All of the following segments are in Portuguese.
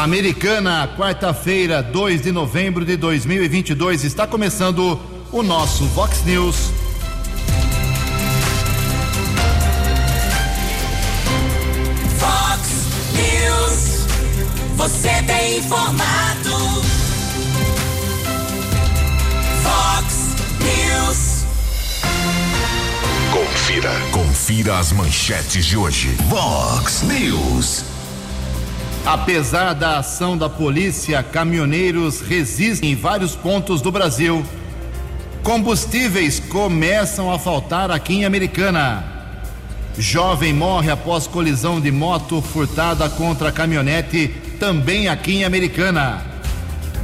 Americana, quarta-feira, 2 de novembro de 2022, está começando o nosso Vox News. Vox News, você tem informado. Vox News. Confira, confira as manchetes de hoje. Vox News. Apesar da ação da polícia, caminhoneiros resistem em vários pontos do Brasil. Combustíveis começam a faltar aqui em Americana. Jovem morre após colisão de moto furtada contra caminhonete, também aqui em Americana.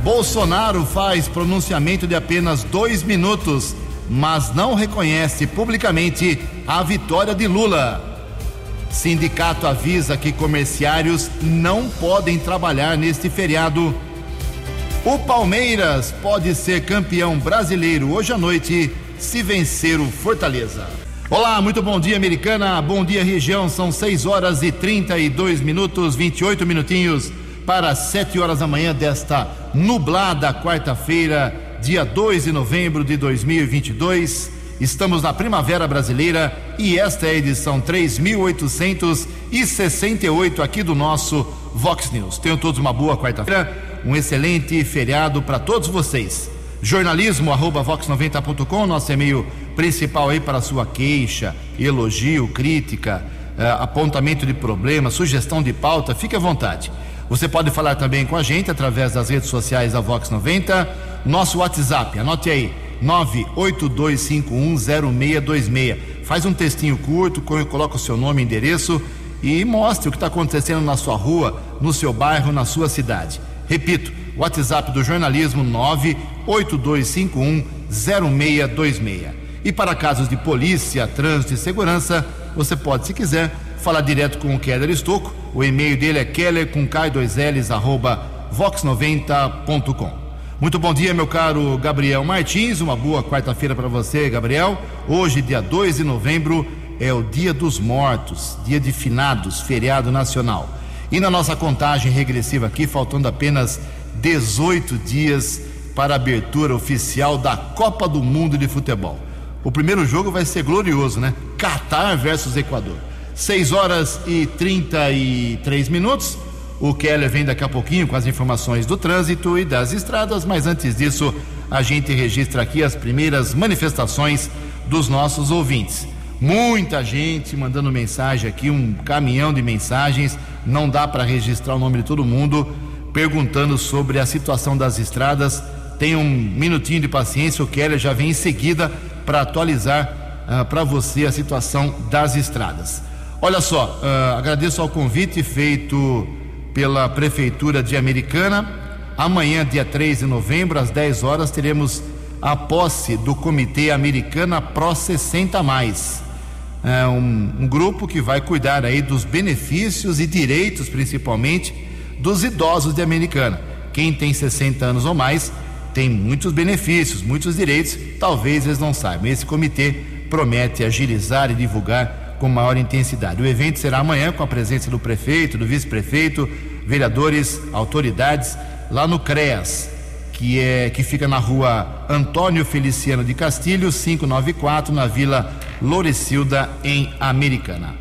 Bolsonaro faz pronunciamento de apenas dois minutos, mas não reconhece publicamente a vitória de Lula. Sindicato avisa que comerciários não podem trabalhar neste feriado. O Palmeiras pode ser campeão brasileiro hoje à noite se vencer o Fortaleza. Olá, muito bom dia, americana. Bom dia, região. São 6 horas e 32 minutos, 28 minutinhos para 7 horas da manhã desta nublada quarta-feira, dia 2 de novembro de 2022. Estamos na Primavera Brasileira e esta é a edição 3868 aqui do nosso Vox News. Tenham todos uma boa quarta-feira, um excelente feriado para todos vocês. Jornalismo arroba vox90.com, nosso e-mail principal aí para sua queixa, elogio, crítica, eh, apontamento de problema, sugestão de pauta, fique à vontade. Você pode falar também com a gente através das redes sociais da Vox 90, nosso WhatsApp, anote aí 982510626. Faz um textinho curto, coloca o seu nome e endereço e mostre o que está acontecendo na sua rua, no seu bairro, na sua cidade. Repito, WhatsApp do jornalismo 982510626. E para casos de polícia, trânsito e segurança, você pode, se quiser, falar direto com o Keller Estocco. O e-mail dele é keller com k2ls arroba vox90.com. Muito bom dia, meu caro Gabriel Martins. Uma boa quarta-feira para você, Gabriel. Hoje, dia 2 de novembro, é o Dia dos Mortos, dia de finados, feriado nacional. E na nossa contagem regressiva aqui, faltando apenas 18 dias para a abertura oficial da Copa do Mundo de Futebol. O primeiro jogo vai ser glorioso, né? Catar versus Equador. 6 horas e 33 minutos. O Keller vem daqui a pouquinho com as informações do trânsito e das estradas, mas antes disso, a gente registra aqui as primeiras manifestações dos nossos ouvintes. Muita gente mandando mensagem aqui, um caminhão de mensagens, não dá para registrar o nome de todo mundo, perguntando sobre a situação das estradas. Tem um minutinho de paciência, o Keller já vem em seguida para atualizar uh, ah, para você a situação das estradas. Olha só, uh, agradeço ao convite feito pela Prefeitura de Americana. Amanhã, dia 3 de novembro, às 10 horas, teremos a posse do Comitê Americana Pro 60 Mais. É um, um grupo que vai cuidar aí dos benefícios e direitos, principalmente, dos idosos de Americana. Quem tem 60 anos ou mais tem muitos benefícios, muitos direitos, talvez eles não saibam. Esse comitê promete agilizar e divulgar com maior intensidade. O evento será amanhã com a presença do prefeito, do vice-prefeito, vereadores, autoridades, lá no CREAS, que, é, que fica na rua Antônio Feliciano de Castilho, 594, na Vila Lorecilda, em Americana.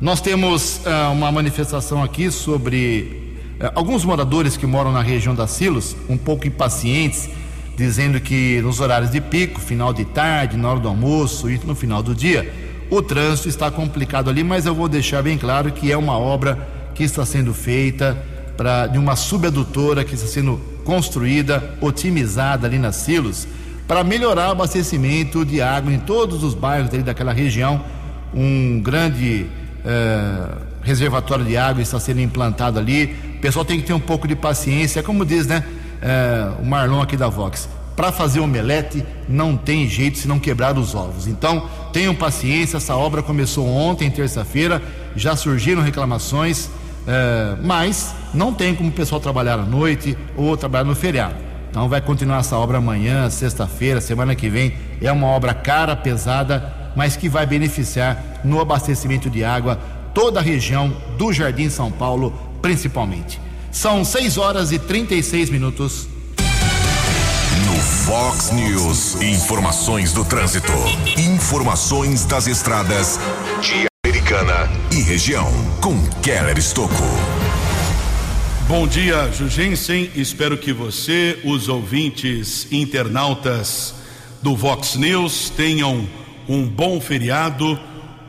Nós temos uh, uma manifestação aqui sobre uh, alguns moradores que moram na região da Silos, um pouco impacientes, dizendo que nos horários de pico, final de tarde, na hora do almoço e no final do dia, o trânsito está complicado ali, mas eu vou deixar bem claro que é uma obra que está sendo feita para de uma subadutora que está sendo construída, otimizada ali nas silos, para melhorar o abastecimento de água em todos os bairros ali daquela região. Um grande eh, reservatório de água está sendo implantado ali. O pessoal tem que ter um pouco de paciência, como diz, né? Eh, o Marlon aqui da Vox para fazer omelete não tem jeito se não quebrar os ovos. Então, tenham paciência, essa obra começou ontem, terça-feira, já surgiram reclamações, é, mas não tem como o pessoal trabalhar à noite ou trabalhar no feriado. Então, vai continuar essa obra amanhã, sexta-feira, semana que vem. É uma obra cara, pesada, mas que vai beneficiar no abastecimento de água toda a região do Jardim São Paulo, principalmente. São 6 horas e 36 minutos. Fox News, informações do trânsito. Informações das estradas de Americana e região. Com Keller Estocco. Bom dia, Jugensen. Espero que você, os ouvintes internautas do Vox News, tenham um bom feriado,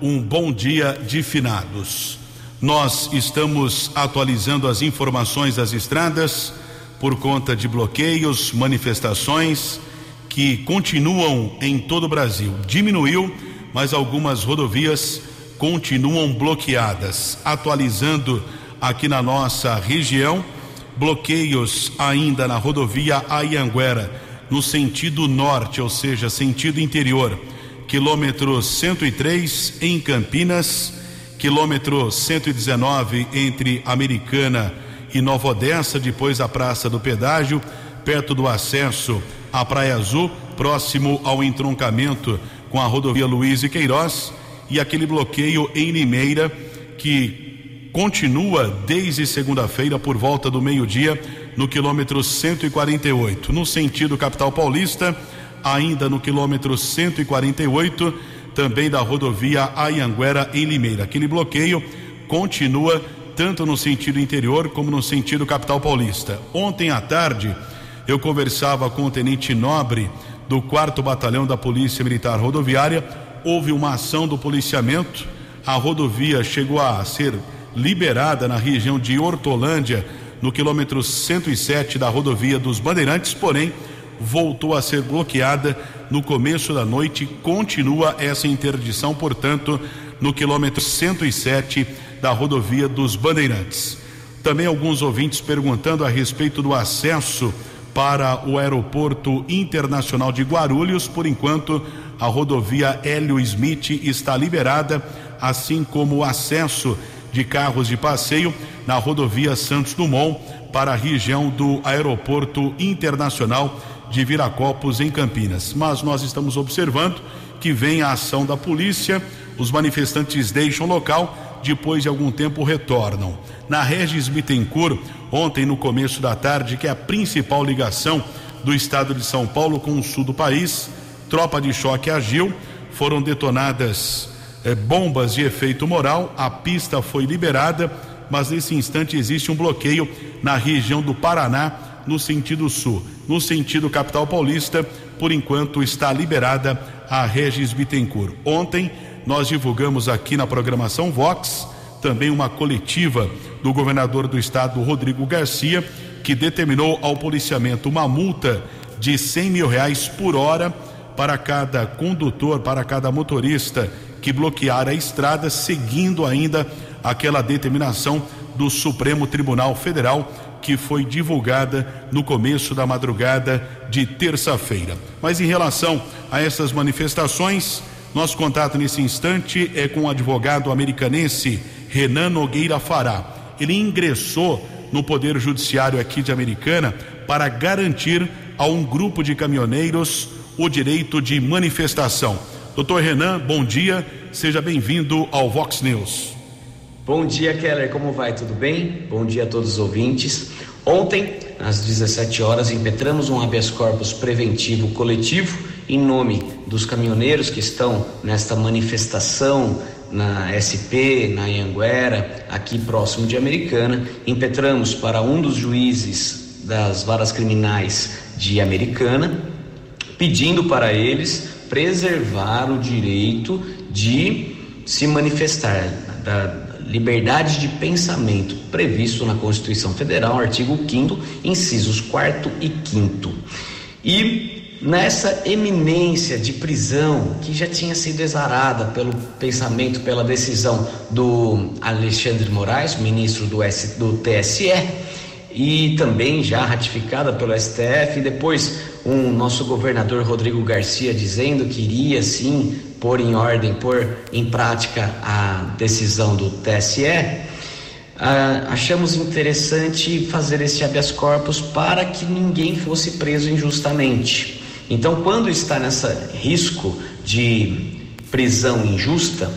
um bom dia de finados. Nós estamos atualizando as informações das estradas por conta de bloqueios, manifestações que continuam em todo o Brasil. Diminuiu, mas algumas rodovias continuam bloqueadas. Atualizando aqui na nossa região, bloqueios ainda na rodovia Ayanguera, no sentido norte, ou seja, sentido interior, quilômetro 103 em Campinas, quilômetro 119 entre Americana e Nova Odessa, depois da Praça do Pedágio, perto do acesso à Praia Azul, próximo ao entroncamento com a rodovia Luiz e Queiroz, e aquele bloqueio em Limeira que continua desde segunda-feira por volta do meio-dia no quilômetro 148, no sentido capital paulista, ainda no quilômetro 148, também da rodovia Ayanguera em Limeira. Aquele bloqueio continua tanto no sentido interior como no sentido capital paulista. Ontem à tarde, eu conversava com o tenente nobre do 4 Batalhão da Polícia Militar Rodoviária. Houve uma ação do policiamento, a rodovia chegou a ser liberada na região de Hortolândia, no quilômetro 107 da rodovia dos Bandeirantes, porém voltou a ser bloqueada no começo da noite. Continua essa interdição, portanto, no quilômetro 107 da rodovia dos Bandeirantes. Também alguns ouvintes perguntando a respeito do acesso para o aeroporto internacional de Guarulhos. Por enquanto, a rodovia Hélio Smith está liberada, assim como o acesso de carros de passeio na rodovia Santos Dumont para a região do aeroporto internacional de Viracopos, em Campinas. Mas nós estamos observando que vem a ação da polícia, os manifestantes deixam o local, depois de algum tempo retornam. Na Regis Bittencourt, ontem no começo da tarde, que é a principal ligação do estado de São Paulo com o sul do país, tropa de choque agiu, foram detonadas eh, bombas de efeito moral, a pista foi liberada, mas nesse instante existe um bloqueio na região do Paraná, no sentido sul. No sentido capital paulista, por enquanto está liberada a Regis Bittencourt. Ontem nós divulgamos aqui na programação Vox também uma coletiva do governador do estado, Rodrigo Garcia, que determinou ao policiamento uma multa de 100 mil reais por hora para cada condutor, para cada motorista que bloquear a estrada, seguindo ainda aquela determinação do Supremo Tribunal Federal que foi divulgada no começo da madrugada de terça-feira. Mas em relação a essas manifestações, nosso contato nesse instante é com o advogado americanense Renan Nogueira Fará. Ele ingressou no Poder Judiciário aqui de Americana para garantir a um grupo de caminhoneiros o direito de manifestação. Doutor Renan, bom dia, seja bem-vindo ao Vox News. Bom dia, Keller, como vai? Tudo bem? Bom dia a todos os ouvintes. Ontem, às 17 horas, impetramos um habeas corpus preventivo coletivo em nome dos caminhoneiros que estão nesta manifestação na SP, na Anhanguera, aqui próximo de Americana. Impetramos para um dos juízes das varas criminais de Americana, pedindo para eles preservar o direito de se manifestar, da, liberdade de pensamento previsto na Constituição Federal, artigo 5 incisos 4 e 5 E nessa eminência de prisão que já tinha sido exarada pelo pensamento, pela decisão do Alexandre Moraes, ministro do, S, do TSE, e também já ratificada pelo STF, e depois um nosso governador Rodrigo Garcia dizendo que iria sim pôr em ordem, pôr em prática a decisão do TSE, ah, achamos interessante fazer esse habeas corpus para que ninguém fosse preso injustamente. Então, quando está nessa risco de prisão injusta,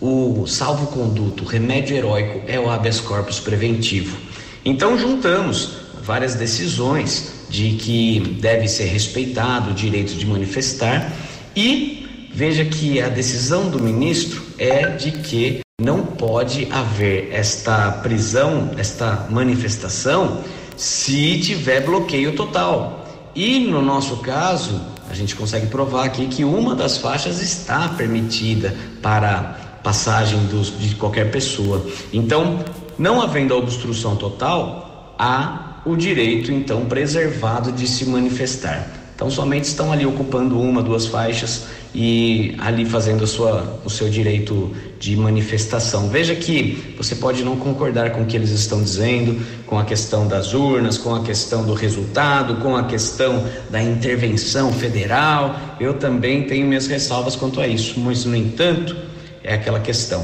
o salvo-conduto, o remédio heróico é o habeas corpus preventivo. Então juntamos várias decisões de que deve ser respeitado o direito de manifestar e veja que a decisão do ministro é de que não pode haver esta prisão, esta manifestação, se tiver bloqueio total. E no nosso caso, a gente consegue provar aqui que uma das faixas está permitida para passagem dos, de qualquer pessoa. Então, não havendo a obstrução total, há o direito então preservado de se manifestar. Então, somente estão ali ocupando uma, duas faixas e ali fazendo sua, o seu direito de manifestação. Veja que você pode não concordar com o que eles estão dizendo, com a questão das urnas, com a questão do resultado, com a questão da intervenção federal. Eu também tenho minhas ressalvas quanto a isso, mas, no entanto, é aquela questão.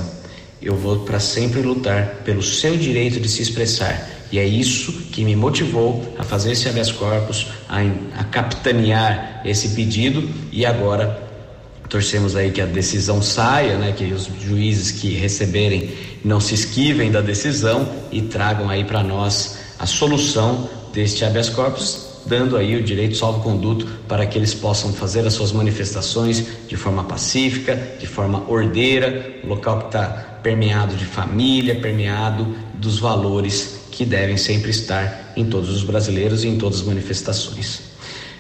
Eu vou para sempre lutar pelo seu direito de se expressar. E é isso que me motivou a fazer esse habeas corpus, a, a capitanear esse pedido. E agora torcemos aí que a decisão saia, né, que os juízes que receberem não se esquivem da decisão e tragam aí para nós a solução deste habeas corpus, dando aí o direito salvo-conduto para que eles possam fazer as suas manifestações de forma pacífica, de forma ordeira, um local que está permeado de família, permeado dos valores que devem sempre estar em todos os brasileiros e em todas as manifestações.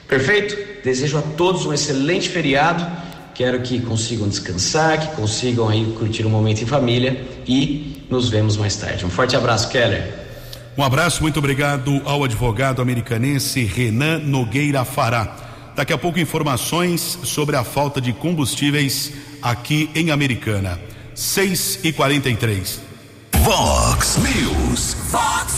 Perfeito? Desejo a todos um excelente feriado. Quero que consigam descansar, que consigam aí curtir um momento em família e nos vemos mais tarde. Um forte abraço, Keller. Um abraço, muito obrigado ao advogado americanense Renan Nogueira Fará. Daqui a pouco informações sobre a falta de combustíveis aqui em Americana. 6 e 43 Vox News. Fox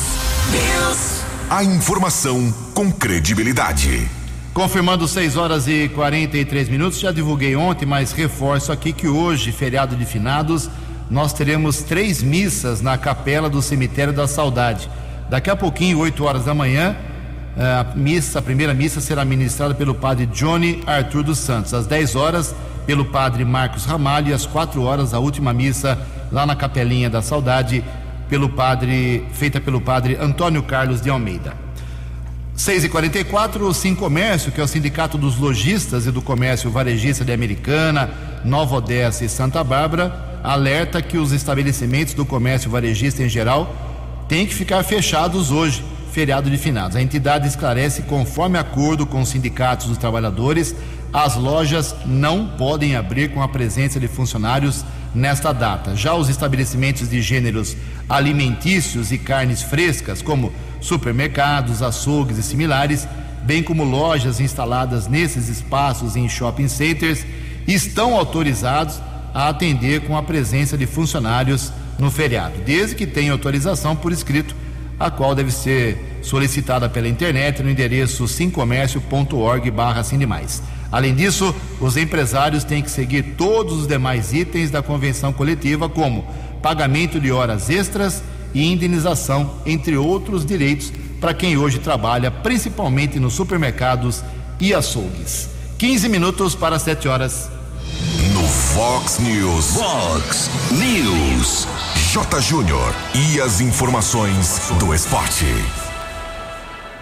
News. A informação com credibilidade. Confirmando 6 horas e 43 minutos, já divulguei ontem, mas reforço aqui que hoje, feriado de finados, nós teremos três missas na capela do Cemitério da Saudade. Daqui a pouquinho, 8 horas da manhã, a missa, a primeira missa será ministrada pelo padre Johnny Arthur dos Santos. Às 10 horas, pelo padre Marcos Ramalho, e às 4 horas, a última missa lá na Capelinha da Saudade, pelo padre, feita pelo padre Antônio Carlos de Almeida. 6 e 44 o Sim Comércio, que é o Sindicato dos Lojistas e do Comércio Varejista de Americana, Nova Odessa e Santa Bárbara, alerta que os estabelecimentos do comércio varejista em geral têm que ficar fechados hoje, feriado de finados. A entidade esclarece, conforme acordo com os sindicatos dos trabalhadores, as lojas não podem abrir com a presença de funcionários nesta data. Já os estabelecimentos de gêneros alimentícios e carnes frescas, como supermercados, açougues e similares, bem como lojas instaladas nesses espaços em shopping centers, estão autorizados a atender com a presença de funcionários no feriado, desde que tenha autorização por escrito, a qual deve ser solicitada pela internet no endereço simcomércio.org/sindemais. Além disso, os empresários têm que seguir todos os demais itens da convenção coletiva, como pagamento de horas extras e indenização, entre outros direitos, para quem hoje trabalha principalmente nos supermercados e açougues. 15 minutos para 7 horas. No Fox News. Fox News. J. Júnior. E as informações do esporte.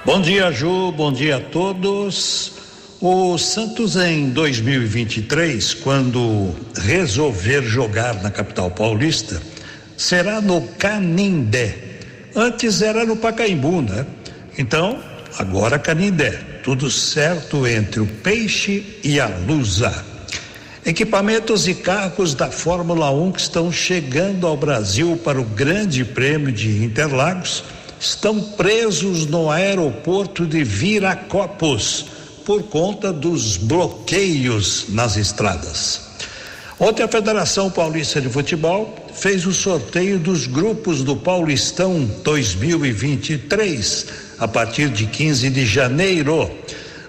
Bom dia, Ju. Bom dia a todos. O Santos em 2023, quando resolver jogar na capital paulista, será no Canindé. Antes era no Pacaembu, né? Então, agora Canindé. Tudo certo entre o Peixe e a Lusa. Equipamentos e carros da Fórmula 1 que estão chegando ao Brasil para o Grande Prêmio de Interlagos estão presos no aeroporto de Viracopos por conta dos bloqueios nas estradas. Ontem a Federação Paulista de Futebol fez o sorteio dos grupos do Paulistão 2023 a partir de 15 de janeiro.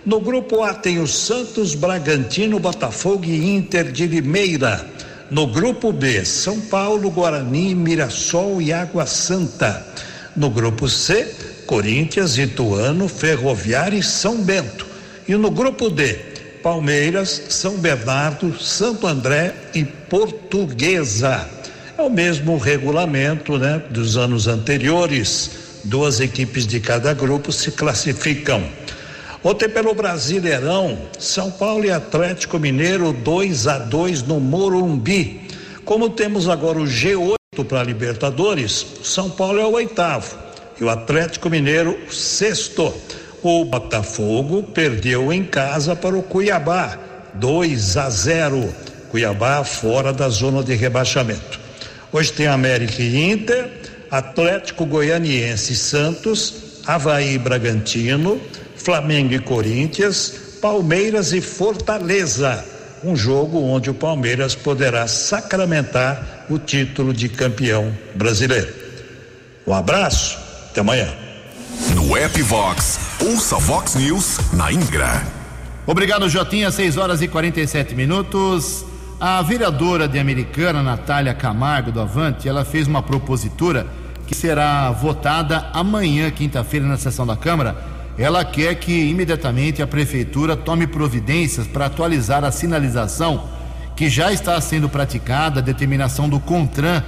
No grupo A tem o Santos, Bragantino, Botafogo e Inter de Limeira. No grupo B, São Paulo, Guarani, Mirassol e Água Santa. No grupo C, Corinthians, Ituano, Ferroviário e São Bento. E no grupo D, Palmeiras, São Bernardo, Santo André e Portuguesa. É o mesmo regulamento, né, dos anos anteriores. duas equipes de cada grupo se classificam. Ontem pelo Brasileirão, São Paulo e Atlético Mineiro 2 a 2 no Morumbi. Como temos agora o G8 para Libertadores, São Paulo é o oitavo e o Atlético Mineiro sexto. O Botafogo perdeu em casa para o Cuiabá, 2 a 0. Cuiabá fora da zona de rebaixamento. Hoje tem América e Inter, Atlético Goianiense e Santos, Havaí e Bragantino, Flamengo e Corinthians, Palmeiras e Fortaleza. Um jogo onde o Palmeiras poderá sacramentar o título de campeão brasileiro. Um abraço, até amanhã. No app ouça Vox News na íntegra. Obrigado, Jotinha. 6 horas e 47 minutos. A vereadora de Americana, Natália Camargo do Avante, ela fez uma propositura que será votada amanhã, quinta-feira, na sessão da Câmara. Ela quer que imediatamente a prefeitura tome providências para atualizar a sinalização que já está sendo praticada, a determinação do CONTRAN,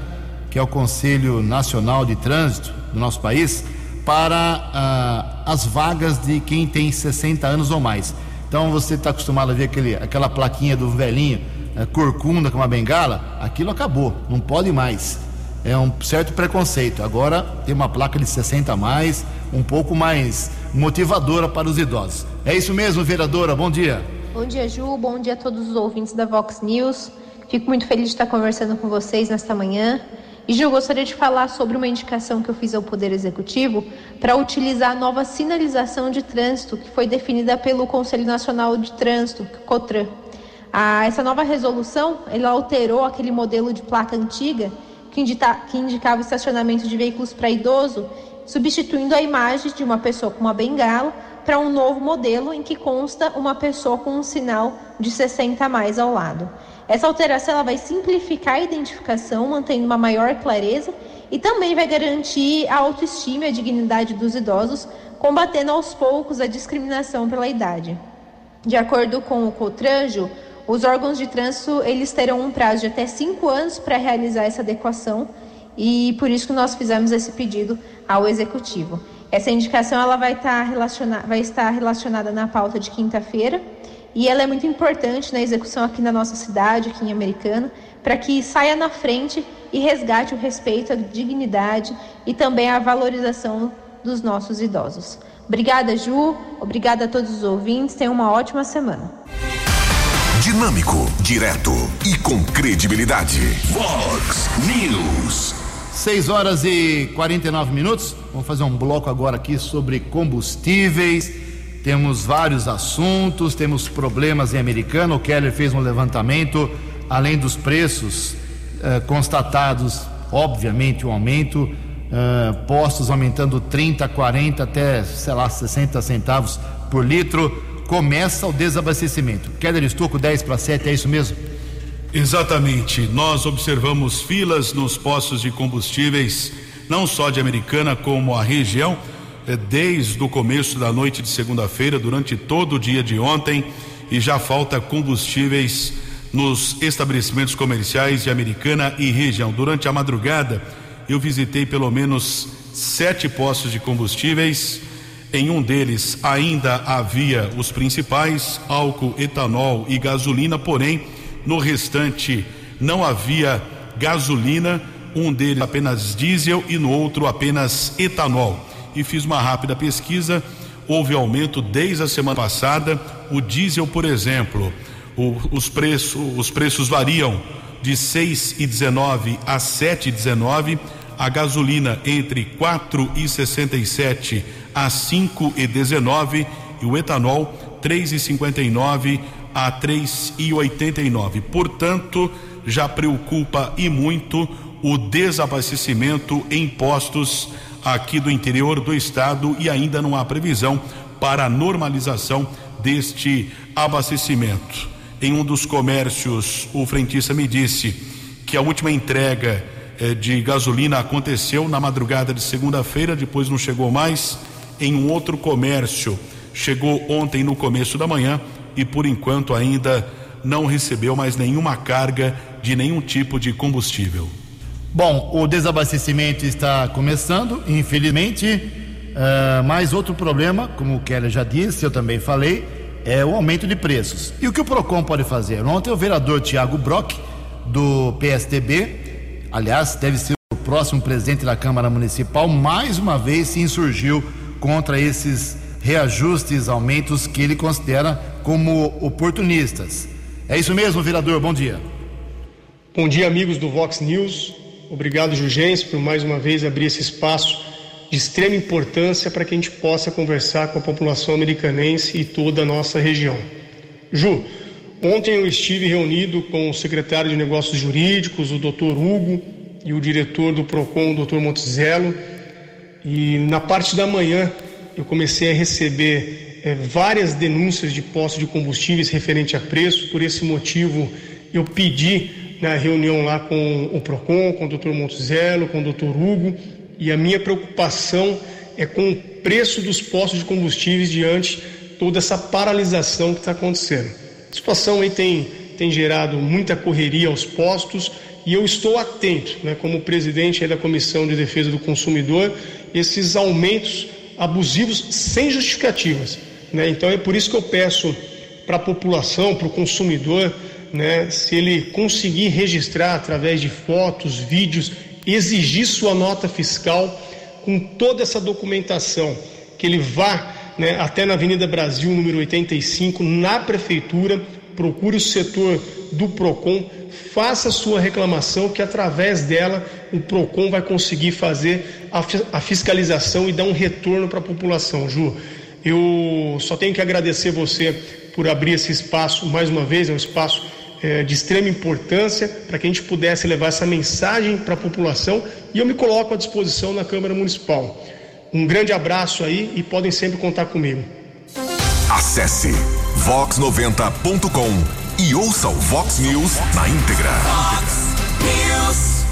que é o Conselho Nacional de Trânsito do nosso país, para ah, as vagas de quem tem 60 anos ou mais. Então você está acostumado a ver aquele, aquela plaquinha do velhinho, eh, corcunda com uma bengala, aquilo acabou, não pode mais. É um certo preconceito. Agora tem uma placa de 60 a mais, um pouco mais motivadora para os idosos. É isso mesmo, vereadora, bom dia. Bom dia, Ju, bom dia a todos os ouvintes da Vox News. Fico muito feliz de estar conversando com vocês nesta manhã. E Ju, gostaria de falar sobre uma indicação que eu fiz ao Poder Executivo para utilizar a nova sinalização de trânsito que foi definida pelo Conselho Nacional de Trânsito, COTRAN. Ah, essa nova resolução, ela alterou aquele modelo de placa antiga que, indica, que indicava o estacionamento de veículos para idoso, substituindo a imagem de uma pessoa com uma bengala para um novo modelo em que consta uma pessoa com um sinal de 60 a mais ao lado. Essa alteração ela vai simplificar a identificação, mantendo uma maior clareza e também vai garantir a autoestima e a dignidade dos idosos, combatendo aos poucos a discriminação pela idade. De acordo com o Cotranjo, os órgãos de trânsito eles terão um prazo de até cinco anos para realizar essa adequação e por isso que nós fizemos esse pedido ao executivo. Essa indicação ela vai relacionada, vai estar relacionada na pauta de quinta-feira e ela é muito importante na execução aqui na nossa cidade, aqui em Americana, para que saia na frente e resgate o respeito, a dignidade e também a valorização dos nossos idosos. Obrigada, Ju. Obrigada a todos os ouvintes. Tenham uma ótima semana. Dinâmico, direto e com credibilidade. Vox News. 6 horas e 49 minutos. Vamos fazer um bloco agora aqui sobre combustíveis. Temos vários assuntos, temos problemas em Americana. O Keller fez um levantamento, além dos preços eh, constatados, obviamente, um aumento. eh, postos aumentando 30, 40, até, sei lá, 60 centavos por litro. Começa o desabastecimento. Keller Estocco 10 para 7, é isso mesmo? Exatamente. Nós observamos filas nos postos de combustíveis, não só de Americana, como a região, desde o começo da noite de segunda-feira, durante todo o dia de ontem, e já falta combustíveis nos estabelecimentos comerciais de Americana e região. Durante a madrugada, eu visitei pelo menos sete postos de combustíveis. Em um deles ainda havia os principais, álcool, etanol e gasolina, porém no restante não havia gasolina, um deles apenas diesel e no outro apenas etanol. E fiz uma rápida pesquisa, houve aumento desde a semana passada. O diesel, por exemplo, o, os, preços, os preços variam de 6,19 a 7,19. A gasolina entre 4,67 a 5,19 e o etanol 3,59 a 3,89. Portanto, já preocupa e muito o desabastecimento em postos aqui do interior do estado e ainda não há previsão para a normalização deste abastecimento. Em um dos comércios, o frentista me disse que a última entrega eh, de gasolina aconteceu na madrugada de segunda-feira, depois não chegou mais. Em um outro comércio, chegou ontem no começo da manhã e por enquanto ainda não recebeu mais nenhuma carga de nenhum tipo de combustível. Bom, o desabastecimento está começando, infelizmente, uh, mas outro problema, como o Keller já disse, eu também falei, é o aumento de preços. E o que o PROCON pode fazer? Ontem o vereador Tiago Brock, do PSDB, aliás, deve ser o próximo presidente da Câmara Municipal, mais uma vez se insurgiu contra esses reajustes, aumentos que ele considera como oportunistas. É isso mesmo, vereador? Bom dia. Bom dia, amigos do Vox News. Obrigado, Jurgens, por mais uma vez abrir esse espaço de extrema importância para que a gente possa conversar com a população americanense e toda a nossa região. Ju, ontem eu estive reunido com o secretário de Negócios Jurídicos, o Dr. Hugo, e o diretor do PROCON, o Dr. Montezelo, e na parte da manhã eu comecei a receber é, várias denúncias de postos de combustíveis referente a preço, por esse motivo eu pedi na reunião lá com o PROCON, com o Dr. Montezelo, com o Dr. Hugo, e a minha preocupação é com o preço dos postos de combustíveis diante toda essa paralisação que está acontecendo. A situação aí tem, tem gerado muita correria aos postos e eu estou atento, né, como presidente da Comissão de Defesa do Consumidor, esses aumentos abusivos sem justificativas. Né? Então é por isso que eu peço para a população, para o consumidor, né, se ele conseguir registrar através de fotos, vídeos, exigir sua nota fiscal com toda essa documentação, que ele vá né, até na Avenida Brasil, número 85, na prefeitura, procure o setor do PROCON, faça sua reclamação, que através dela o PROCON vai conseguir fazer a, a fiscalização e dar um retorno para a população. Ju, eu só tenho que agradecer você por abrir esse espaço mais uma vez, é um espaço de extrema importância para que a gente pudesse levar essa mensagem para a população e eu me coloco à disposição na Câmara Municipal. Um grande abraço aí e podem sempre contar comigo. Acesse vox90.com e ouça o Vox News na íntegra. Vox News.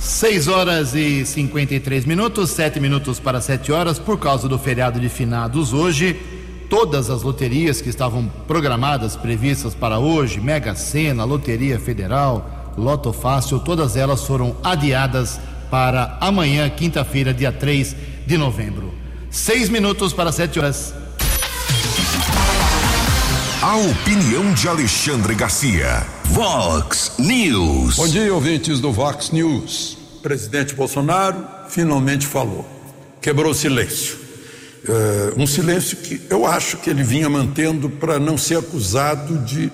6 horas e 53 minutos, 7 minutos para 7 horas, por causa do feriado de finados hoje todas as loterias que estavam programadas, previstas para hoje, Mega Sena, Loteria Federal, Loto Fácil, todas elas foram adiadas para amanhã, quinta-feira, dia 3 de novembro. Seis minutos para sete horas. A opinião de Alexandre Garcia. Vox News. Bom dia, ouvintes do Vox News. presidente Bolsonaro finalmente falou. Quebrou o silêncio Uh, um silêncio que eu acho que ele vinha mantendo para não ser acusado de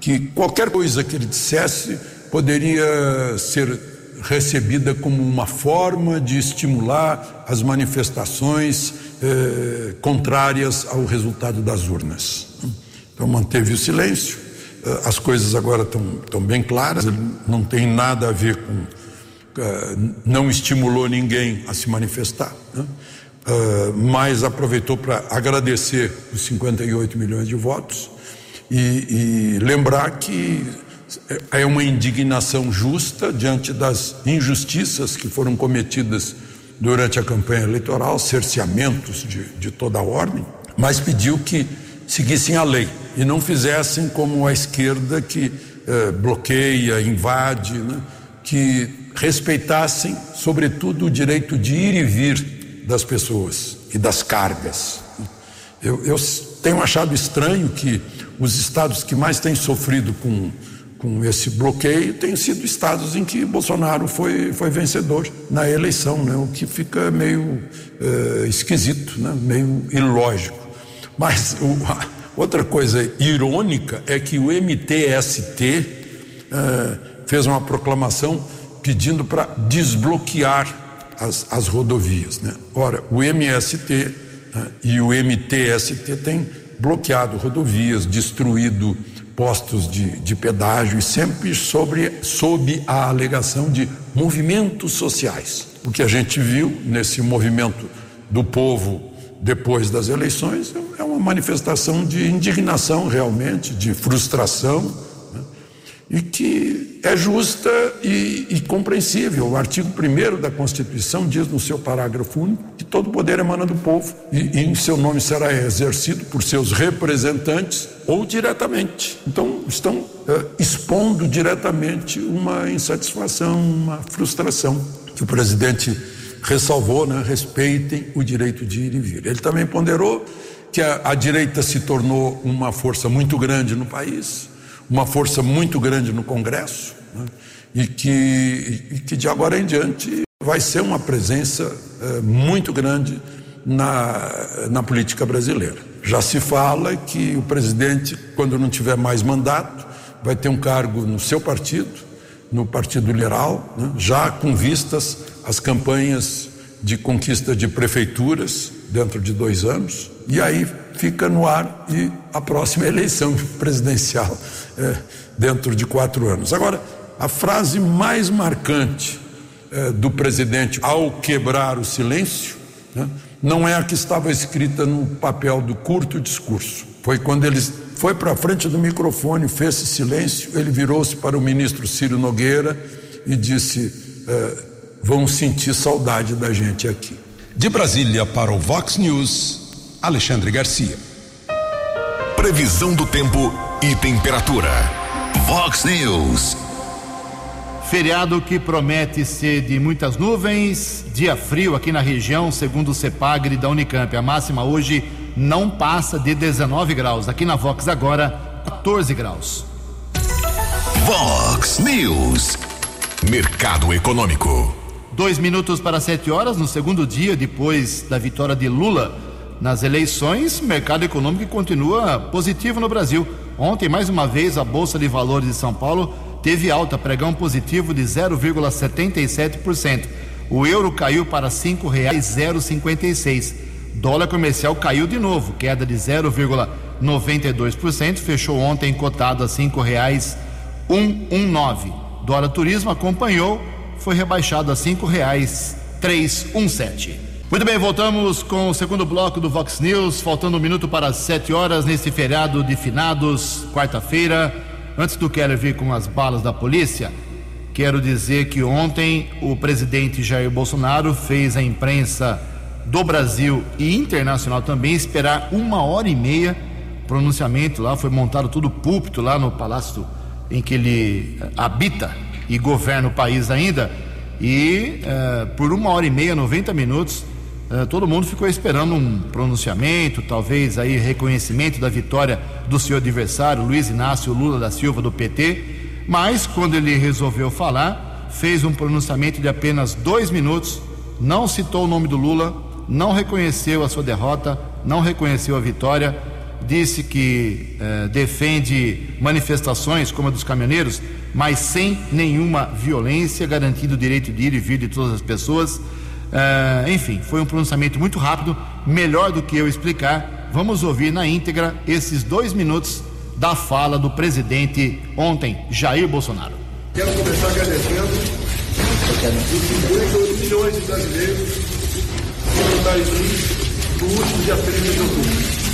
que qualquer coisa que ele dissesse poderia ser recebida como uma forma de estimular as manifestações uh, contrárias ao resultado das urnas. Então manteve o silêncio. Uh, as coisas agora estão bem claras. Ele não tem nada a ver com não estimulou ninguém a se manifestar. Né? Uh, mas aproveitou para agradecer os 58 milhões de votos e, e lembrar que é uma indignação justa diante das injustiças que foram cometidas durante a campanha eleitoral, cerceamentos de, de toda a ordem, mas pediu que seguissem a lei e não fizessem como a esquerda que eh, bloqueia, invade, né? que respeitassem, sobretudo, o direito de ir e vir das pessoas e das cargas. Eu, eu tenho achado estranho que os estados que mais têm sofrido com, com esse bloqueio têm sido estados em que Bolsonaro foi, foi vencedor na eleição, né? o que fica meio é, esquisito, né? meio ilógico. Mas outra coisa irônica é que o MTST é, fez uma proclamação pedindo para desbloquear as, as rodovias. Né? Ora, o MST né, e o MTST têm bloqueado rodovias, destruído postos de, de pedágio e sempre sobre, sob a alegação de movimentos sociais. O que a gente viu nesse movimento do povo depois das eleições é uma manifestação de indignação realmente, de frustração. E que é justa e, e compreensível. O artigo 1 da Constituição diz no seu parágrafo único que todo poder emana do povo e, e em seu nome será exercido por seus representantes ou diretamente. Então, estão uh, expondo diretamente uma insatisfação, uma frustração que o presidente ressalvou, né? respeitem o direito de ir e vir. Ele também ponderou que a, a direita se tornou uma força muito grande no país, uma força muito grande no Congresso, né? e, que, e que de agora em diante vai ser uma presença é, muito grande na, na política brasileira. Já se fala que o presidente, quando não tiver mais mandato, vai ter um cargo no seu partido, no Partido Liberal, né? já com vistas às campanhas de conquista de prefeituras dentro de dois anos, e aí fica no ar e a próxima eleição presidencial é, dentro de quatro anos. Agora, a frase mais marcante é, do presidente ao quebrar o silêncio né, não é a que estava escrita no papel do curto discurso. Foi quando ele foi para frente do microfone, fez silêncio, ele virou-se para o ministro Ciro Nogueira e disse: é, Vão sentir saudade da gente aqui. De Brasília para o Vox News, Alexandre Garcia. Previsão do tempo e temperatura. Vox News. Feriado que promete ser de muitas nuvens, dia frio aqui na região, segundo o CEPAGRE da Unicamp. A máxima hoje não passa de 19 graus. Aqui na Vox agora, 14 graus. Vox News. Mercado Econômico. Dois minutos para sete horas, no segundo dia depois da vitória de Lula nas eleições, o mercado econômico continua positivo no Brasil. Ontem, mais uma vez, a Bolsa de Valores de São Paulo teve alta, pregão positivo de 0,77%. O euro caiu para R$ 5,056. Dólar comercial caiu de novo, queda de 0,92%, fechou ontem cotado a R$ 5,119. Dólar Turismo acompanhou foi rebaixado a um sete. Muito bem, voltamos com o segundo bloco do Vox News, faltando um minuto para as sete horas nesse feriado de finados, quarta-feira. Antes do Keller vir com as balas da polícia, quero dizer que ontem o presidente Jair Bolsonaro fez a imprensa do Brasil e internacional também esperar uma hora e meia pronunciamento lá, foi montado tudo púlpito lá no palácio em que ele habita e governa o país ainda. E uh, por uma hora e meia, 90 minutos, uh, todo mundo ficou esperando um pronunciamento, talvez aí reconhecimento da vitória do seu adversário, Luiz Inácio Lula da Silva, do PT. Mas quando ele resolveu falar, fez um pronunciamento de apenas dois minutos, não citou o nome do Lula, não reconheceu a sua derrota, não reconheceu a vitória disse que eh, defende manifestações como a dos caminhoneiros, mas sem nenhuma violência, garantindo o direito de ir e vir de todas as pessoas. Uh, enfim, foi um pronunciamento muito rápido, melhor do que eu explicar. Vamos ouvir na íntegra esses dois minutos da fala do presidente ontem, Jair Bolsonaro. Quero começar agradecendo os 58 milhões de brasileiros que votaram em mim no último dia 30 de outubro.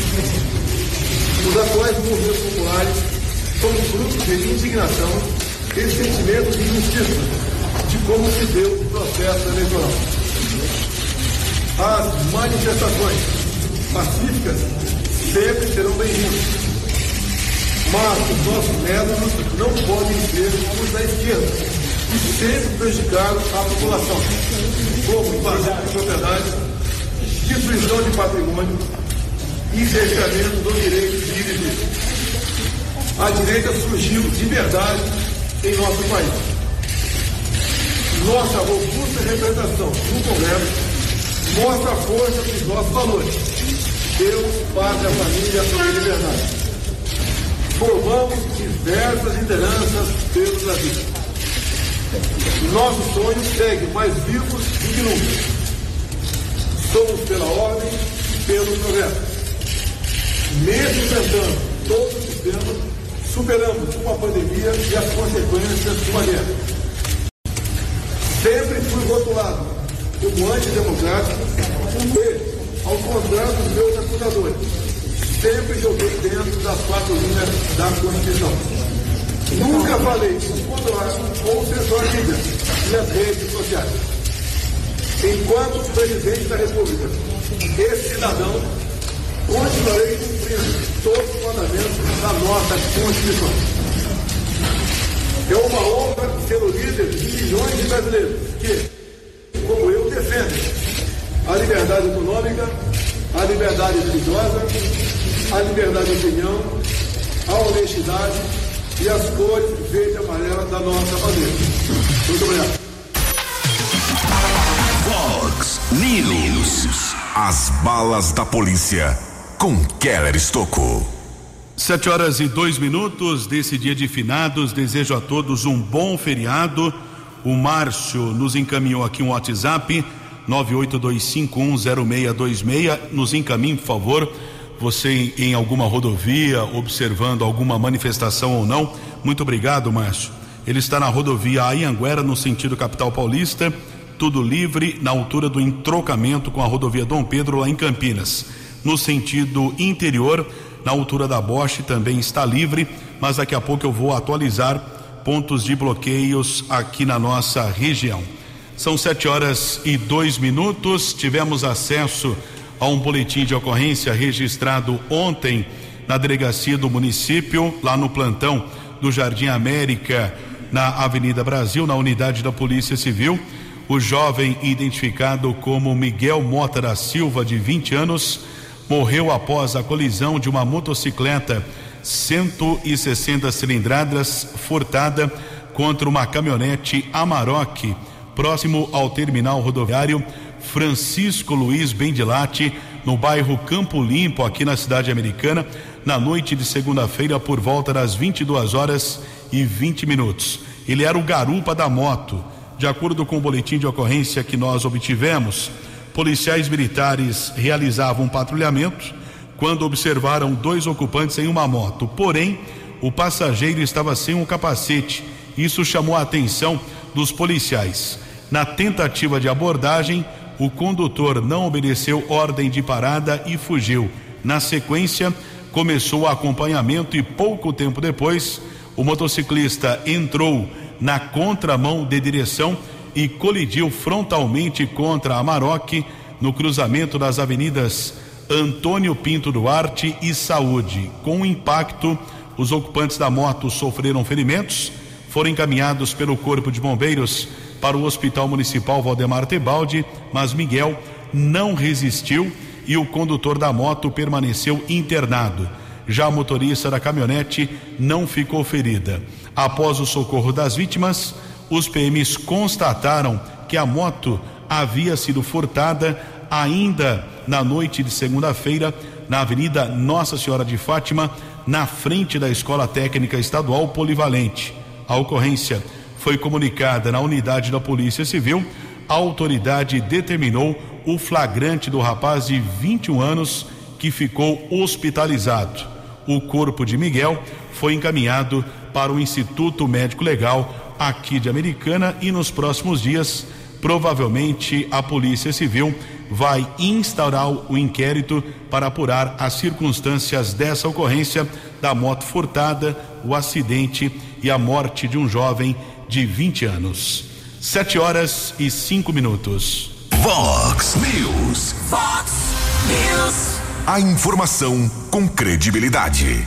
Os atuais movimentos populares são fruto de indignação e sentimento de injustiça de como se deu o processo eleitoral. As manifestações pacíficas sempre serão bem-vindas, mas os nossos métodos não podem ser os da esquerda, que sempre prejudicaram a população, como invasão de propriedade, destruição de patrimônio, e cerceamento do direito de ir vir. A direita surgiu de verdade em nosso país. Nossa robusta representação no Congresso mostra a força dos nossos valores. Deus, pátria, família e liberdade. Formamos diversas lideranças pelo Brasil. Nosso sonho segue mais vivos do que nunca. Somos pela ordem e pelo progresso mesmo enfrentando todo o sistema, superamos uma pandemia e as consequências de uma guerra. Sempre fui rotulado como antidemocrático e, ao contrário dos meus acusadores, sempre joguei dentro das quatro linhas da Constituição. Nunca falei com setor líder e as redes sociais. Enquanto presidente da República, esse cidadão, continuarei cumprindo todos os mandamentos da nossa Constituição. É uma honra ser o líder de milhões de brasileiros que, como eu, defendem a liberdade econômica, a liberdade religiosa, a liberdade de opinião, a honestidade e as cores verde e amarela da nossa bandeira. Muito obrigado. Fox News. As balas da polícia com Keller Estocou. Sete horas e dois minutos desse dia de finados. Desejo a todos um bom feriado. O Márcio nos encaminhou aqui um WhatsApp 982510626. Nos encaminhe, por favor. Você em alguma rodovia, observando alguma manifestação ou não. Muito obrigado, Márcio. Ele está na rodovia Ayanguera, no sentido capital paulista. Tudo livre na altura do entrocamento com a rodovia Dom Pedro, lá em Campinas. No sentido interior, na altura da Bosch, também está livre, mas daqui a pouco eu vou atualizar pontos de bloqueios aqui na nossa região. São sete horas e dois minutos. Tivemos acesso a um boletim de ocorrência registrado ontem na delegacia do município, lá no plantão do Jardim América, na Avenida Brasil, na unidade da Polícia Civil. O jovem, identificado como Miguel Mota da Silva, de 20 anos, morreu após a colisão de uma motocicleta 160 cilindradas furtada contra uma caminhonete Amarok próximo ao terminal rodoviário Francisco Luiz Bendilate, no bairro Campo Limpo, aqui na cidade americana, na noite de segunda-feira, por volta das 22 horas e 20 minutos. Ele era o garupa da moto. De acordo com o boletim de ocorrência que nós obtivemos, policiais militares realizavam um patrulhamento quando observaram dois ocupantes em uma moto. Porém, o passageiro estava sem um capacete. Isso chamou a atenção dos policiais. Na tentativa de abordagem, o condutor não obedeceu ordem de parada e fugiu. Na sequência, começou o acompanhamento e pouco tempo depois, o motociclista entrou na contramão de direção e colidiu frontalmente contra a Maroc no cruzamento das avenidas Antônio Pinto Duarte e Saúde. Com o impacto, os ocupantes da moto sofreram ferimentos, foram encaminhados pelo Corpo de Bombeiros para o Hospital Municipal Valdemar Tebaldi, mas Miguel não resistiu e o condutor da moto permaneceu internado. Já a motorista da caminhonete não ficou ferida. Após o socorro das vítimas, os PMs constataram que a moto havia sido furtada ainda na noite de segunda-feira na Avenida Nossa Senhora de Fátima, na frente da Escola Técnica Estadual Polivalente. A ocorrência foi comunicada na unidade da Polícia Civil, a autoridade determinou o flagrante do rapaz de 21 anos que ficou hospitalizado. O corpo de Miguel foi encaminhado para o Instituto Médico Legal aqui de Americana e nos próximos dias, provavelmente a Polícia Civil vai instaurar o inquérito para apurar as circunstâncias dessa ocorrência da moto furtada, o acidente e a morte de um jovem de 20 anos. Sete horas e cinco minutos. Vox News. Fox News. A informação com credibilidade.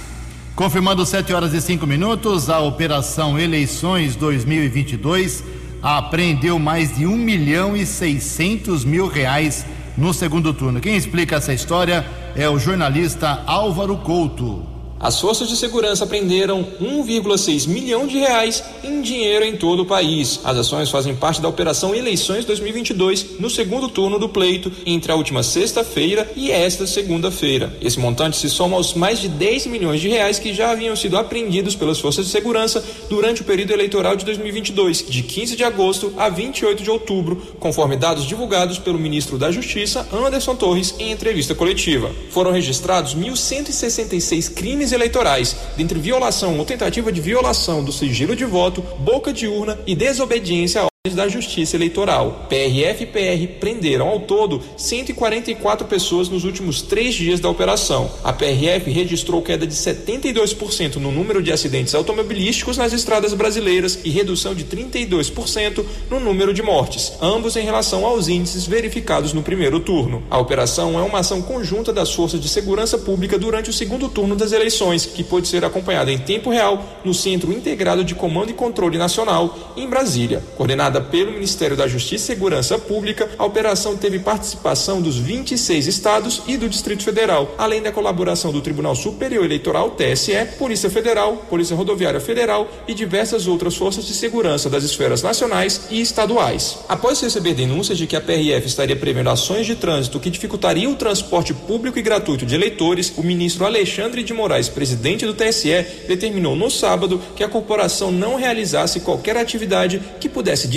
Confirmando 7 horas e 5 minutos, a Operação Eleições 2022 apreendeu mais de 1 milhão e 600 mil reais no segundo turno. Quem explica essa história é o jornalista Álvaro Couto. As forças de segurança prenderam 1,6 milhão de reais em dinheiro em todo o país. As ações fazem parte da Operação Eleições 2022 no segundo turno do pleito entre a última sexta-feira e esta segunda-feira. Esse montante se soma aos mais de 10 milhões de reais que já haviam sido apreendidos pelas forças de segurança durante o período eleitoral de 2022, de 15 de agosto a 28 de outubro, conforme dados divulgados pelo ministro da Justiça, Anderson Torres, em entrevista coletiva. Foram registrados 1.166 crimes eleitorais, dentre violação ou tentativa de violação do sigilo de voto, boca de urna e desobediência da Justiça Eleitoral. PRF e PR prenderam ao todo 144 pessoas nos últimos três dias da operação. A PRF registrou queda de 72% no número de acidentes automobilísticos nas estradas brasileiras e redução de 32% no número de mortes, ambos em relação aos índices verificados no primeiro turno. A operação é uma ação conjunta das forças de segurança pública durante o segundo turno das eleições, que pode ser acompanhada em tempo real no Centro Integrado de Comando e Controle Nacional, em Brasília. Coordenada pelo Ministério da Justiça e Segurança Pública, a operação teve participação dos 26 estados e do Distrito Federal, além da colaboração do Tribunal Superior Eleitoral, TSE, Polícia Federal, Polícia Rodoviária Federal e diversas outras forças de segurança das esferas nacionais e estaduais. Após receber denúncias de que a PRF estaria prevendo ações de trânsito que dificultariam o transporte público e gratuito de eleitores, o ministro Alexandre de Moraes, presidente do TSE, determinou no sábado que a corporação não realizasse qualquer atividade que pudesse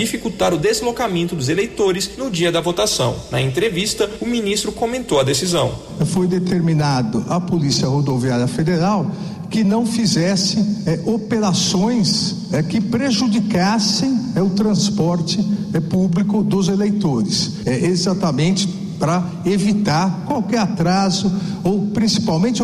o deslocamento dos eleitores no dia da votação. Na entrevista, o ministro comentou a decisão. Foi determinado à Polícia Rodoviária Federal que não fizesse é, operações é, que prejudicassem é, o transporte é, público dos eleitores, é, exatamente para evitar qualquer atraso ou principalmente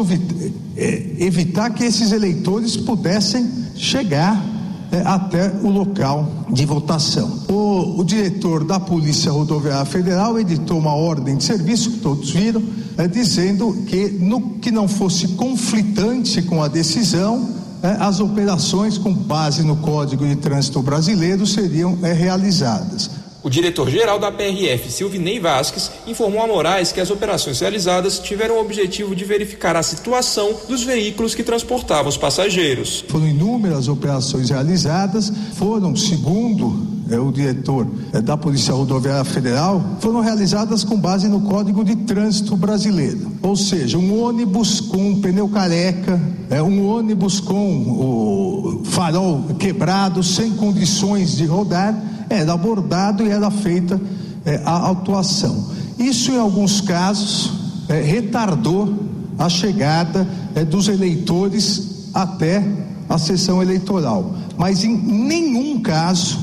é, evitar que esses eleitores pudessem chegar até o local de votação. O, o, diretor da Polícia Rodoviária Federal editou uma ordem de serviço, que todos viram, é, dizendo que, no que não fosse conflitante com a decisão, é, as operações com base no Código de Trânsito Brasileiro seriam é, realizadas. O diretor-geral da PRF, Silvinei Vasques, informou a Moraes que as operações realizadas tiveram o objetivo de verificar a situação dos veículos que transportavam os passageiros. Foram inúmeras operações realizadas, foram, segundo é, o diretor é, da Polícia Rodoviária Federal, foram realizadas com base no Código de Trânsito Brasileiro. Ou seja, um ônibus com um pneu careca, é, um ônibus com o farol quebrado, sem condições de rodar era abordado e era feita é, a autuação. Isso, em alguns casos, é, retardou a chegada dos eleitores até a sessão eleitoral, mas em nenhum caso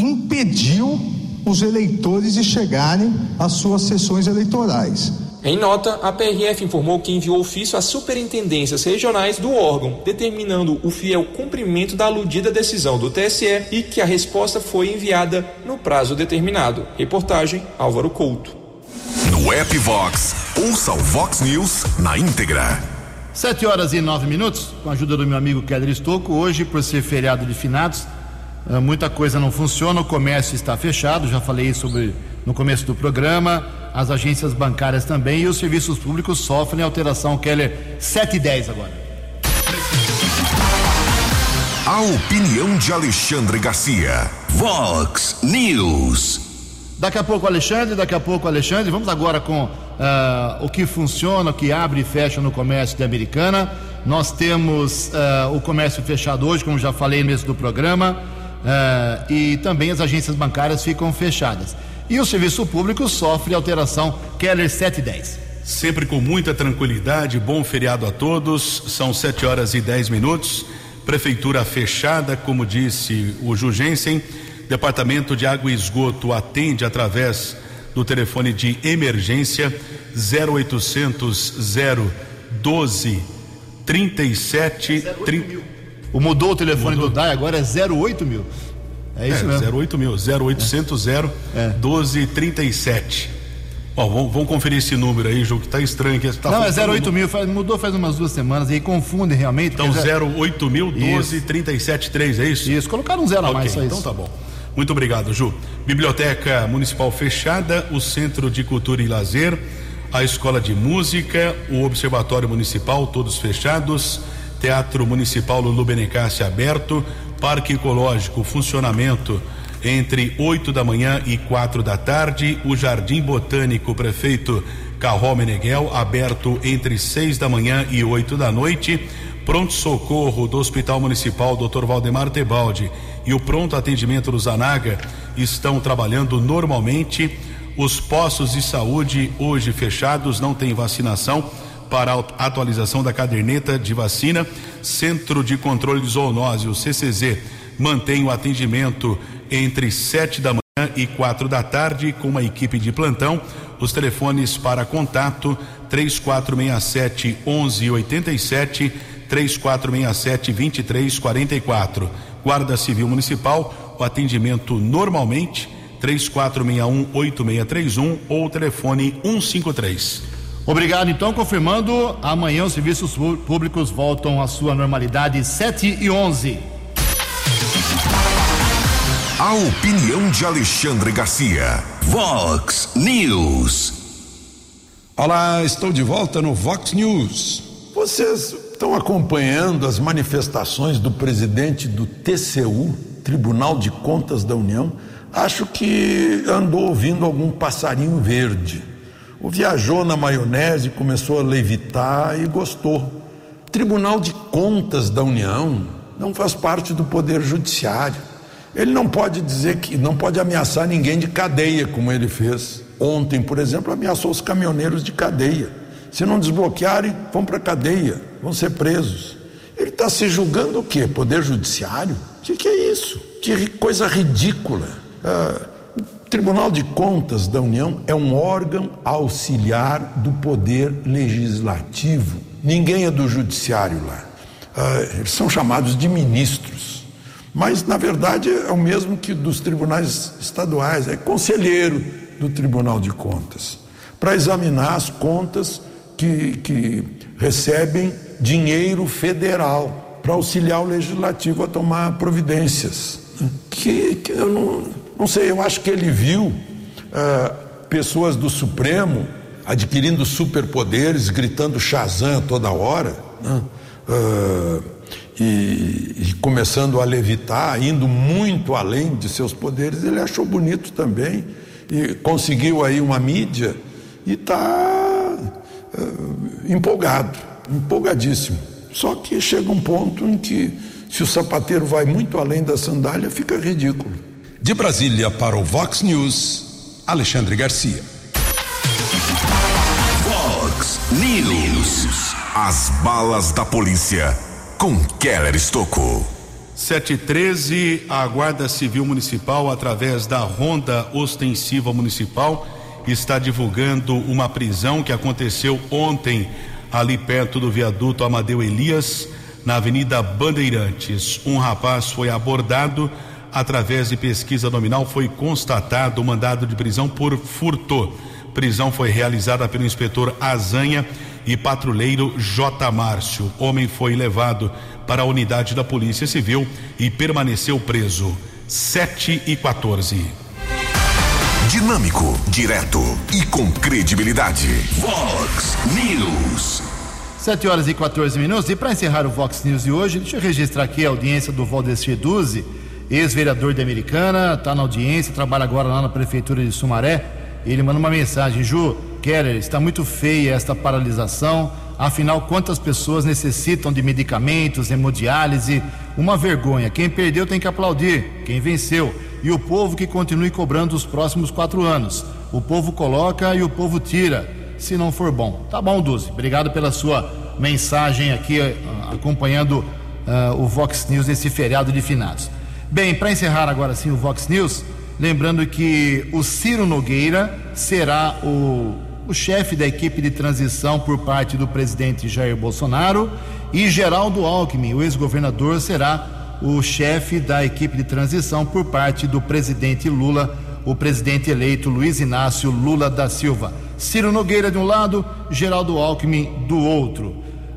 impediu os eleitores de chegarem às suas sessões eleitorais. Em nota, a PRF informou que enviou ofício às superintendências regionais do órgão, determinando o fiel cumprimento da aludida decisão do TSE e que a resposta foi enviada no prazo determinado. Reportagem Álvaro Couto. No app Vox, ouça o Vox News na íntegra. Sete horas e nove minutos, com a ajuda do meu amigo Keller Estocco, hoje, por ser feriado de finados, muita coisa não funciona, o comércio está fechado, já falei sobre no começo do programa as agências bancárias também e os serviços públicos sofrem alteração. Keller, 7 e 10 agora. A opinião de Alexandre Garcia. Vox News. Daqui a pouco, Alexandre, daqui a pouco, Alexandre. Vamos agora com uh, o que funciona, o que abre e fecha no comércio de Americana. Nós temos uh, o comércio fechado hoje, como já falei no início do programa, uh, e também as agências bancárias ficam fechadas. E o serviço público sofre alteração. Keller 710. Sempre com muita tranquilidade, bom feriado a todos. São 7 horas e 10 minutos. Prefeitura fechada, como disse o Jugensen. Departamento de Água e Esgoto atende através do telefone de emergência 0800 012 37 30. O mudou o telefone mudou. do DAI, agora é 08 mil. É isso é, mesmo. 08 mil, 0800 é. 1237. Ó, vamos, vamos, conferir esse número aí, Ju, que tá estranho. Que tá Não, é 08 mil, faz, mudou faz umas duas semanas aí, confunde realmente. Então, 08 mil, 12, 37, 3, é isso? Isso, colocaram um zero okay, a mais, só então isso. Então tá bom. Muito obrigado, Ju. Biblioteca Municipal fechada, o Centro de Cultura e Lazer, a Escola de Música, o Observatório Municipal, todos fechados, Teatro Municipal Lulu Benicassi aberto, Parque Ecológico, funcionamento entre 8 da manhã e quatro da tarde. O Jardim Botânico, prefeito Carrol Meneghel, aberto entre 6 da manhã e 8 da noite. Pronto Socorro do Hospital Municipal Dr. Valdemar Tebaldi e o pronto atendimento do Zanaga estão trabalhando normalmente. Os postos de saúde hoje fechados, não tem vacinação para a atualização da caderneta de vacina. Centro de Controle de Zoonose, o CCZ, mantém o atendimento entre sete da manhã e quatro da tarde com uma equipe de plantão. Os telefones para contato 3467 1187 3467 2344. Guarda Civil Municipal, o atendimento normalmente 3461 8631 ou telefone 153. Obrigado, então, confirmando, amanhã os serviços públicos voltam à sua normalidade 7 e 11. A opinião de Alexandre Garcia. Vox News. Olá, estou de volta no Vox News. Vocês estão acompanhando as manifestações do presidente do TCU, Tribunal de Contas da União? Acho que andou ouvindo algum passarinho verde. Viajou na maionese, começou a levitar e gostou. Tribunal de Contas da União não faz parte do Poder Judiciário. Ele não pode dizer que não pode ameaçar ninguém de cadeia, como ele fez. Ontem, por exemplo, ameaçou os caminhoneiros de cadeia. Se não desbloquearem, vão para cadeia, vão ser presos. Ele está se julgando o quê? Poder Judiciário? O que, que é isso? Que coisa ridícula. Ah, Tribunal de Contas da União é um órgão auxiliar do Poder Legislativo. Ninguém é do Judiciário lá. Ah, eles são chamados de ministros. Mas, na verdade, é o mesmo que dos tribunais estaduais, é conselheiro do Tribunal de Contas, para examinar as contas que, que recebem dinheiro federal, para auxiliar o legislativo a tomar providências. Que, que eu não não sei, eu acho que ele viu uh, pessoas do Supremo adquirindo superpoderes, gritando Shazam toda hora, né? uh, e, e, começando a levitar, indo muito além de seus poderes, ele achou bonito também e conseguiu aí uma mídia e está uh, empolgado, empolgadíssimo. Só que chega um ponto em que, se o sapateiro vai muito além da sandália, fica ridículo. De Brasília para o Vox News, Alexandre Garcia. Vox News. As balas da polícia com Keller Estocou. 713, a Guarda Civil Municipal, através da Ronda Ostensiva Municipal, está divulgando uma prisão que aconteceu ontem, ali perto do viaduto Amadeu Elias, na Avenida Bandeirantes. Um rapaz foi abordado através de pesquisa nominal, foi constatado o mandado de prisão por furto. Prisão foi realizada pelo inspetor Azanha e patrulheiro J. Márcio. Homem foi levado para a unidade da Polícia Civil e permaneceu preso. 7 e 14. Dinâmico, direto e com credibilidade. Vox News. 7 horas e 14 minutos. E para encerrar o Vox News de hoje, deixa eu registrar aqui a audiência do Valdestir Duzi ex-vereador de Americana, está na audiência, trabalha agora lá na prefeitura de Sumaré. Ele manda uma mensagem: Ju, Keller, está muito feia esta paralisação. Afinal, quantas pessoas necessitam de medicamentos, hemodiálise? Uma vergonha. Quem perdeu tem que aplaudir. Quem venceu. E o povo que continue cobrando os próximos quatro anos. O povo coloca e o povo tira, se não for bom. Tá bom, Duzi. Obrigado pela sua mensagem aqui, acompanhando uh, o Vox News nesse feriado de finados. Bem, para encerrar agora sim o Vox News, lembrando que o Ciro Nogueira será o, o chefe da equipe de transição por parte do presidente Jair Bolsonaro e Geraldo Alckmin, o ex-governador, será o chefe da equipe de transição por parte do presidente Lula, o presidente eleito Luiz Inácio Lula da Silva. Ciro Nogueira de um lado, Geraldo Alckmin do outro.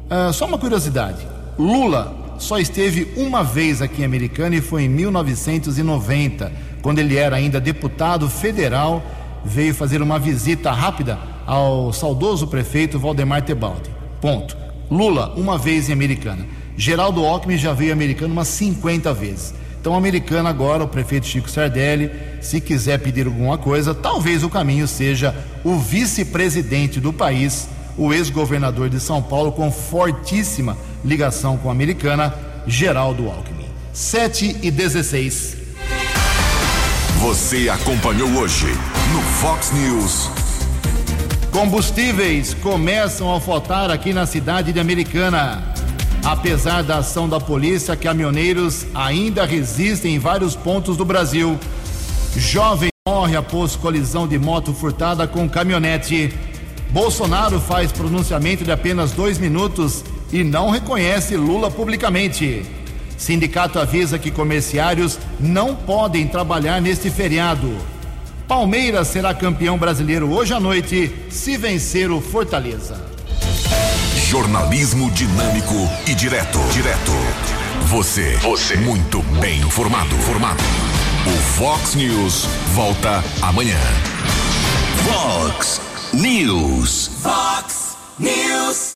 Uh, só uma curiosidade: Lula só esteve uma vez aqui em Americana e foi em 1990, quando ele era ainda deputado federal, veio fazer uma visita rápida ao saudoso prefeito Valdemar Tebaldi. Ponto. Lula, uma vez em Americana. Geraldo Alckmin já veio Americana umas 50 vezes. Então, Americana agora, o prefeito Chico Sardelli, se quiser pedir alguma coisa, talvez o caminho seja o vice-presidente do país, o ex-governador de São Paulo, com fortíssima ligação com a americana, Geraldo Alckmin. 7 e 16. Você acompanhou hoje no Fox News. Combustíveis começam a faltar aqui na cidade de Americana. Apesar da ação da polícia, caminhoneiros ainda resistem em vários pontos do Brasil. Jovem morre após colisão de moto furtada com caminhonete. Bolsonaro faz pronunciamento de apenas dois minutos e não reconhece Lula publicamente. Sindicato avisa que comerciários não podem trabalhar neste feriado. Palmeiras será campeão brasileiro hoje à noite, se vencer o Fortaleza. Jornalismo dinâmico e direto. Direto. Você. Você. Muito bem informado. Formado. O Fox News volta amanhã. Fox News. Fox News.